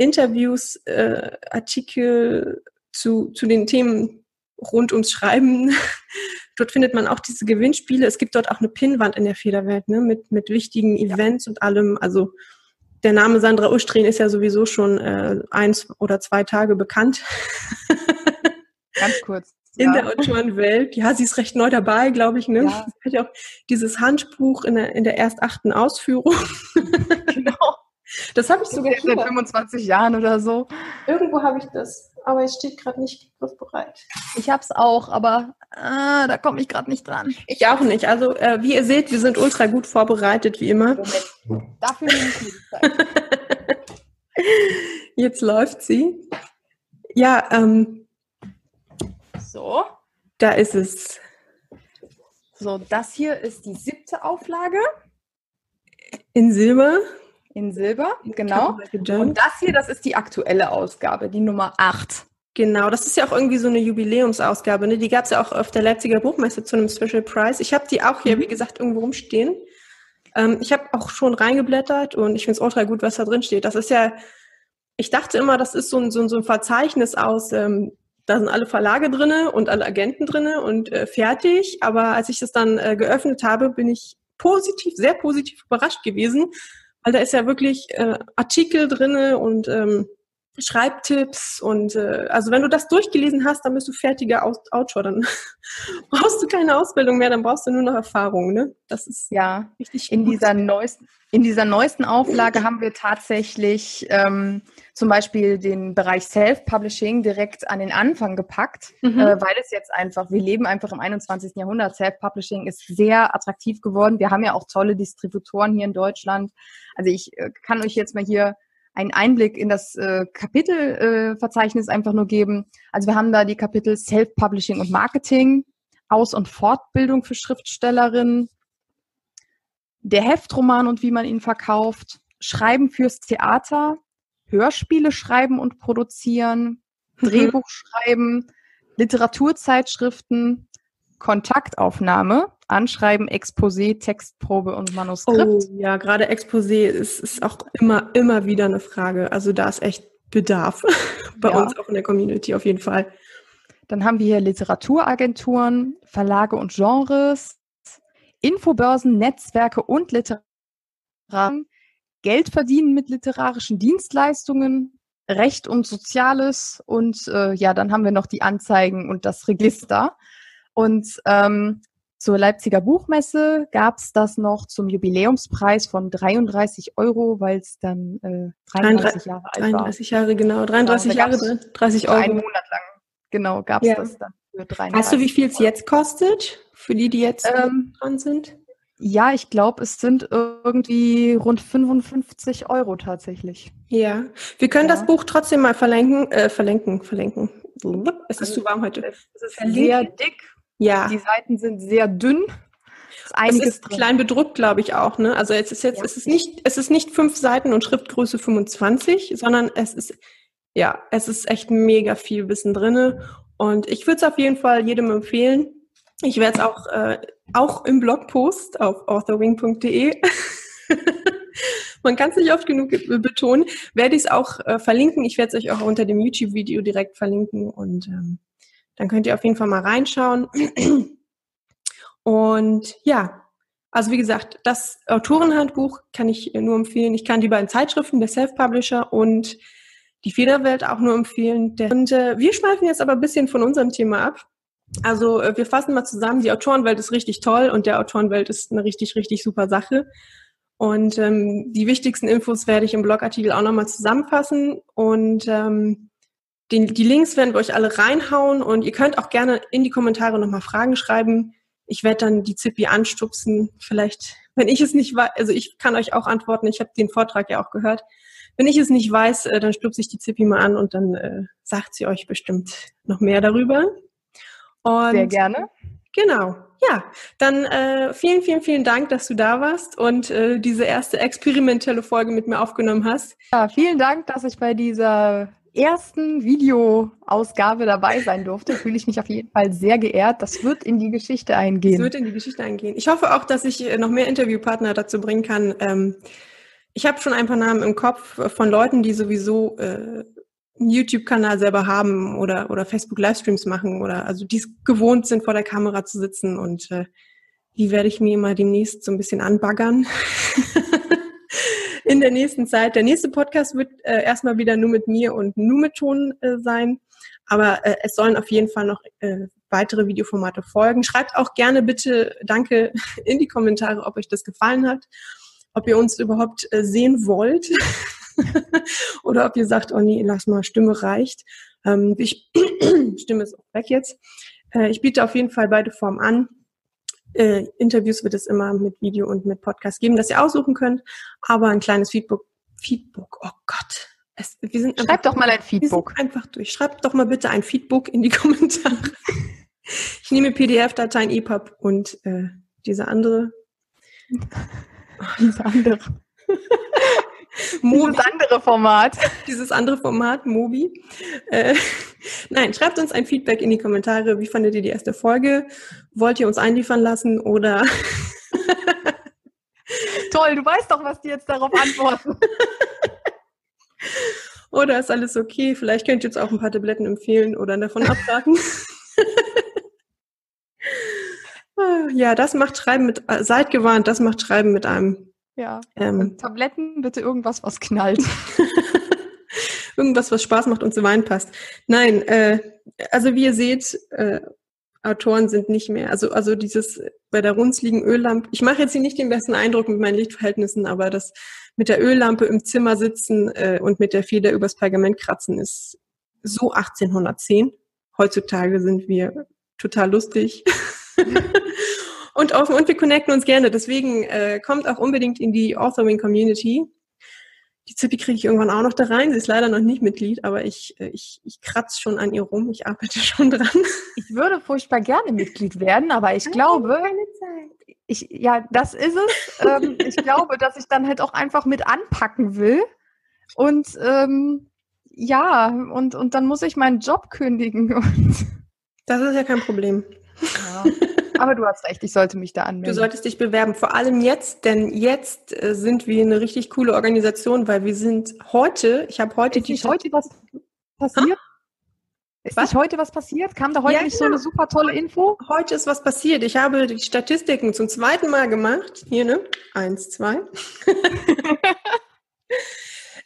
Interviews, äh, Artikel zu, zu den Themen rund ums Schreiben. [LAUGHS] dort findet man auch diese Gewinnspiele. Es gibt dort auch eine Pinnwand in der Federwelt ne, mit, mit wichtigen Events ja. und allem. Also der Name Sandra Ustrin ist ja sowieso schon äh, eins oder zwei Tage bekannt. [LAUGHS] Ganz kurz. In ja. der Autorenwelt. Ja, sie ist recht neu dabei, glaube ich. Ne? Ja. Sie hat ja auch dieses Handbuch in der, in der erst achten Ausführung. genau. [LAUGHS] Das habe ich sogar seit 25 Jahren oder so. Irgendwo habe ich das, aber es steht gerade nicht griffbereit. Ich habe es auch, aber äh, da komme ich gerade nicht dran. Ich auch nicht. Also äh, wie ihr seht, wir sind ultra gut vorbereitet, wie immer. Dafür nehme ich mir Zeit. [LAUGHS] Jetzt läuft sie. Ja, ähm, so. Da ist es. So, das hier ist die siebte Auflage. In Silber. In Silber, genau. Und das hier, das ist die aktuelle Ausgabe, die Nummer 8. Genau, das ist ja auch irgendwie so eine Jubiläumsausgabe. Ne? Die gab es ja auch auf der Leipziger Buchmesse zu einem Special Prize. Ich habe die auch hier, mhm. wie gesagt, irgendwo rumstehen. Ähm, ich habe auch schon reingeblättert und ich finde es ultra gut, was da drin steht. Das ist ja, ich dachte immer, das ist so ein, so ein, so ein Verzeichnis aus, ähm, da sind alle Verlage drinne und alle Agenten drinne und äh, fertig. Aber als ich das dann äh, geöffnet habe, bin ich positiv, sehr positiv überrascht gewesen, weil da ist ja wirklich äh, Artikel drinne und ähm, Schreibtipps und äh, also wenn du das durchgelesen hast, dann bist du fertiger Autor, dann [LAUGHS] brauchst du keine Ausbildung mehr, dann brauchst du nur noch Erfahrung, ne? Das ist ja richtig. In dieser neuesten in dieser neuesten Auflage haben wir tatsächlich ähm, zum Beispiel den Bereich Self-Publishing direkt an den Anfang gepackt, mhm. äh, weil es jetzt einfach, wir leben einfach im 21. Jahrhundert. Self-Publishing ist sehr attraktiv geworden. Wir haben ja auch tolle Distributoren hier in Deutschland. Also ich äh, kann euch jetzt mal hier einen Einblick in das äh, Kapitelverzeichnis äh, einfach nur geben. Also wir haben da die Kapitel Self-Publishing und Marketing, Aus- und Fortbildung für Schriftstellerinnen, der Heftroman und wie man ihn verkauft, Schreiben fürs Theater, Hörspiele schreiben und produzieren. [LAUGHS] Drehbuch schreiben, Literaturzeitschriften, Kontaktaufnahme, Anschreiben, Exposé, Textprobe und Manuskript. Oh, ja, gerade Exposé ist, ist auch immer, immer wieder eine Frage. Also da ist echt Bedarf [LAUGHS] bei ja. uns auch in der Community auf jeden Fall. Dann haben wir hier Literaturagenturen, Verlage und Genres, Infobörsen, Netzwerke und Literaten, Geld verdienen mit literarischen Dienstleistungen, Recht und Soziales und äh, ja, dann haben wir noch die Anzeigen und das Register. Und ähm, zur Leipziger Buchmesse gab es das noch zum Jubiläumspreis von 33 Euro, weil es dann äh, 33 Jahre alt 33 war. Jahre, genau. 33 genau, Jahre, 30 Euro. Einen Monat lang, genau, gab es ja. das dann für 33 Weißt du, wie viel es jetzt kostet, für die, die jetzt ähm, dran sind? Ja, ich glaube, es sind irgendwie rund 55 Euro tatsächlich. Ja, wir können ja. das Buch trotzdem mal verlinken, äh, verlinken, verlinken. Es ist zu warm heute. Es ist sehr dick. Ja. Die Seiten sind sehr dünn. Ist es ist drin. klein bedruckt, glaube ich auch. Ne? Also es ist jetzt, ja. es ist nicht, es ist nicht fünf Seiten und Schriftgröße 25, sondern es ist, ja, es ist echt mega viel Wissen drinne. Und ich würde es auf jeden Fall jedem empfehlen. Ich werde es auch, äh, auch im Blogpost auf authorwing.de [LAUGHS] Man kann es nicht oft genug betonen. Werde ich es auch äh, verlinken. Ich werde es euch auch unter dem YouTube-Video direkt verlinken und ähm, dann könnt ihr auf jeden Fall mal reinschauen. Und ja, also wie gesagt, das Autorenhandbuch kann ich nur empfehlen. Ich kann die beiden Zeitschriften, der Self-Publisher und die Federwelt auch nur empfehlen. Und äh, wir schweifen jetzt aber ein bisschen von unserem Thema ab. Also äh, wir fassen mal zusammen, die Autorenwelt ist richtig toll und der Autorenwelt ist eine richtig, richtig super Sache. Und ähm, die wichtigsten Infos werde ich im Blogartikel auch nochmal zusammenfassen. Und ähm, den, die Links werden wir euch alle reinhauen und ihr könnt auch gerne in die Kommentare nochmal Fragen schreiben. Ich werde dann die Zippi anstupsen. Vielleicht, wenn ich es nicht weiß, also ich kann euch auch antworten. Ich habe den Vortrag ja auch gehört. wenn ich es nicht weiß, äh, dann stupse ich die Zippi mal an und dann äh, sagt sie euch bestimmt noch mehr darüber. Und Sehr gerne. Genau. Ja, dann äh, vielen, vielen, vielen Dank, dass du da warst und äh, diese erste experimentelle Folge mit mir aufgenommen hast. Ja, vielen Dank, dass ich bei dieser ersten Videoausgabe dabei sein durfte, fühle ich mich auf jeden Fall sehr geehrt. Das wird in die Geschichte eingehen. Das wird in die Geschichte eingehen. Ich hoffe auch, dass ich äh, noch mehr Interviewpartner dazu bringen kann. Ähm, ich habe schon ein paar Namen im Kopf von Leuten, die sowieso äh, einen YouTube-Kanal selber haben oder, oder Facebook-Livestreams machen oder also die es gewohnt sind, vor der Kamera zu sitzen und äh, die werde ich mir mal demnächst so ein bisschen anbaggern. [LAUGHS] in der nächsten Zeit. Der nächste Podcast wird äh, erstmal wieder nur mit mir und nur mit Ton äh, sein. Aber äh, es sollen auf jeden Fall noch äh, weitere Videoformate folgen. Schreibt auch gerne bitte Danke [LAUGHS] in die Kommentare, ob euch das gefallen hat, ob ihr uns überhaupt äh, sehen wollt [LAUGHS] oder ob ihr sagt, oh nee, lass mal, Stimme reicht. Ähm, ich, [CLEARS THROAT] Stimme ist auch weg jetzt. Äh, ich biete auf jeden Fall beide Formen an äh, Interviews wird es immer mit Video und mit Podcast geben, dass ihr aussuchen könnt. Aber ein kleines Feedback, Feedback, oh Gott. Es, wir sind Schreibt doch mal ein Feedback. Einfach durch. Schreibt doch mal bitte ein Feedback in die [LAUGHS] Kommentare. ich nehme PDF-Dateien, EPUB und äh, diese andere. Oh, [LAUGHS] diese andere. [LAUGHS] Mobi. Dieses andere Format. Dieses andere Format, Mobi. Äh, nein, schreibt uns ein Feedback in die Kommentare. Wie fandet ihr die erste Folge? Wollt ihr uns einliefern lassen oder? [LAUGHS] Toll, du weißt doch, was die jetzt darauf antworten. [LAUGHS] oder ist alles okay? Vielleicht könnt ihr uns auch ein paar Tabletten empfehlen oder davon abraten. [LAUGHS] ja, das macht Schreiben mit, äh, seid gewarnt, das macht Schreiben mit einem ja. Ähm, Tabletten, bitte irgendwas, was knallt. [LAUGHS] irgendwas, was Spaß macht und zu Wein passt. Nein, äh, also wie ihr seht, äh, Autoren sind nicht mehr, also, also dieses bei der runzligen Öllampe, ich mache jetzt hier nicht den besten Eindruck mit meinen Lichtverhältnissen, aber das mit der Öllampe im Zimmer sitzen äh, und mit der Feder übers Pergament kratzen ist so 1810. Heutzutage sind wir total lustig. [LAUGHS] und offen und wir connecten uns gerne. Deswegen äh, kommt auch unbedingt in die Authoring Community. Die Zippi kriege ich irgendwann auch noch da rein. Sie ist leider noch nicht Mitglied, aber ich, äh, ich, ich kratze schon an ihr rum. Ich arbeite [LAUGHS] schon dran. Ich würde furchtbar gerne Mitglied werden, aber ich glaube, ich, ja, das ist es. Ähm, ich glaube, dass ich dann halt auch einfach mit anpacken will. Und ähm, ja, und, und dann muss ich meinen Job kündigen. [LAUGHS] das ist ja kein Problem. Ja. [LAUGHS] Aber du hast recht, ich sollte mich da anmelden. Du solltest dich bewerben, vor allem jetzt, denn jetzt äh, sind wir eine richtig coole Organisation, weil wir sind heute, ich habe heute ist die... Ist heute was passiert? Ha? Ist was? nicht heute was passiert? Kam da heute ja, nicht genau. so eine super tolle Info? Heute ist was passiert. Ich habe die Statistiken zum zweiten Mal gemacht. Hier, ne? Eins, zwei. [LAUGHS]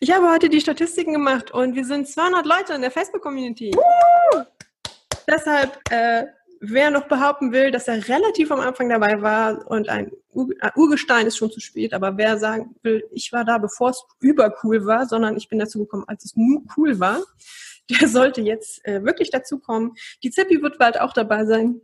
ich habe heute die Statistiken gemacht und wir sind 200 Leute in der Facebook-Community. Deshalb äh, wer noch behaupten will, dass er relativ am Anfang dabei war und ein äh, Urgestein ist schon zu spät, aber wer sagen will, ich war da, bevor es übercool war, sondern ich bin dazu gekommen, als es nur cool war, der sollte jetzt äh, wirklich dazukommen. Die Zippi wird bald auch dabei sein.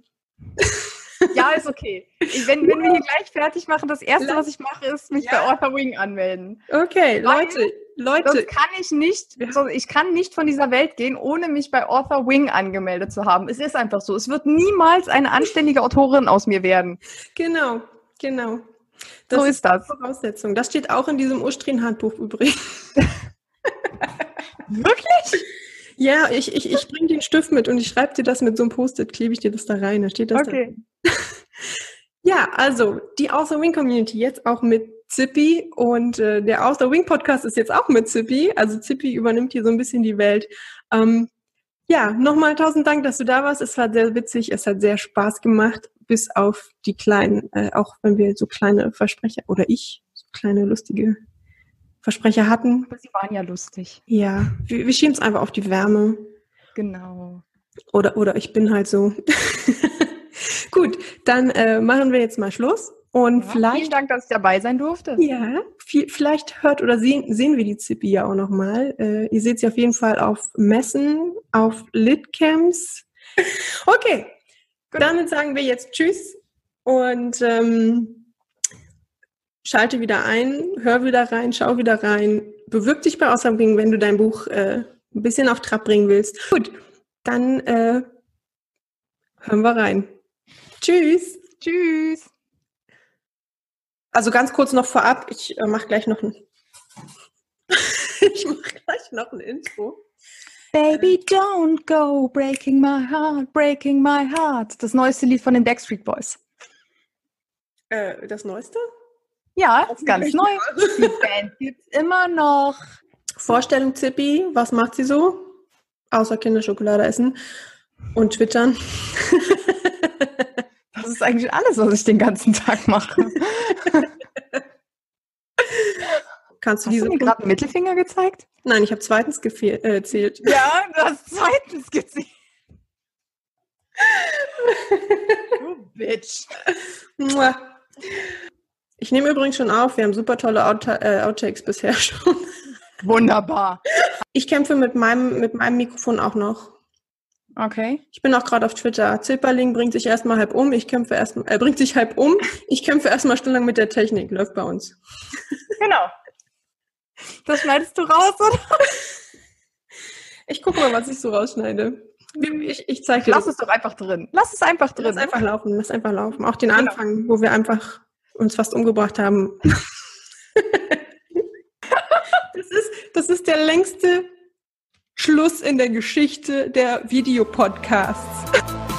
Ja, ist okay. Ich, wenn, wenn wir hier gleich fertig machen, das erste, was ich mache, ist mich ja. bei Author Wing anmelden. Okay, Weil, Leute, Leute. Sonst kann ich nicht, ich kann nicht von dieser Welt gehen, ohne mich bei Author Wing angemeldet zu haben. Es ist einfach so. Es wird niemals eine anständige Autorin aus mir werden. Genau, genau. Das so ist, ist das. Voraussetzung. Das steht auch in diesem Ustrin-Handbuch übrigens. [LAUGHS] Wirklich? Ja, ich, ich, ich bringe den Stift mit und ich schreibe dir das mit so einem Post-it, klebe ich dir das da rein. Da steht das okay. da. [LAUGHS] ja, also die Author Wing Community jetzt auch mit Zippy und äh, der Author Wing Podcast ist jetzt auch mit Zippy. Also Zippy übernimmt hier so ein bisschen die Welt. Ähm, ja, nochmal tausend Dank, dass du da warst. Es war sehr witzig, es hat sehr Spaß gemacht, bis auf die kleinen, äh, auch wenn wir so kleine Versprecher oder ich so kleine lustige Versprecher hatten. Aber sie waren ja lustig. Ja, wir, wir schieben es einfach auf die Wärme. Genau. Oder, oder ich bin halt so. [LAUGHS] Gut, dann äh, machen wir jetzt mal Schluss. Und ja, vielleicht. Vielen Dank, dass ich dabei sein durfte. Ja, viel, vielleicht hört oder sehen, sehen wir die Zippi ja auch nochmal. Äh, ihr seht sie auf jeden Fall auf Messen, auf Litcamps. [LAUGHS] Okay, Gut. damit sagen wir jetzt Tschüss und ähm, schalte wieder ein, hör wieder rein, schau wieder rein, bewirb dich bei King, wenn du dein Buch äh, ein bisschen auf Trab bringen willst. Gut, dann äh, hören wir rein. Tschüss. Tschüss. Also ganz kurz noch vorab, ich äh, mache gleich noch ein [LAUGHS] ich mache gleich noch ein Intro. Baby, don't go, breaking my heart, breaking my heart. Das neueste Lied von den Backstreet Boys. Äh, das neueste? Ja, ist ganz neu. [LAUGHS] Die Band gibt's immer noch. Vorstellung Zippy, was macht sie so? Außer Kinderschokolade essen und twittern. [LAUGHS] Das ist eigentlich alles, was ich den ganzen Tag mache. [LAUGHS] Kannst du Hast diese du mir gerade einen Mittelfinger gezeigt? Nein, ich habe zweitens äh, erzählt. Ja, du hast zweitens gezählt. du Bitch. Ich nehme übrigens schon auf. Wir haben super tolle Out äh, Outtakes bisher [LAUGHS] schon. Wunderbar. Ich kämpfe mit meinem, mit meinem Mikrofon auch noch. Okay. Ich bin auch gerade auf Twitter. Zipperling bringt sich erstmal halb um. Ich kämpfe erstmal, er äh, bringt sich halb um. Ich kämpfe erstmal stundenlang mit der Technik. Läuft bei uns. Genau. Das schneidest du raus, oder? Ich gucke mal, was ich so rausschneide. Ich, ich zeige dir. Lass es doch einfach drin. Lass es einfach drin. Lass einfach laufen. Lass einfach laufen. Auch den Genau. Anfang, wo wir einfach uns fast umgebracht haben. [LAUGHS] das, ist, das ist der längste Schluss in der Geschichte der Videopodcasts.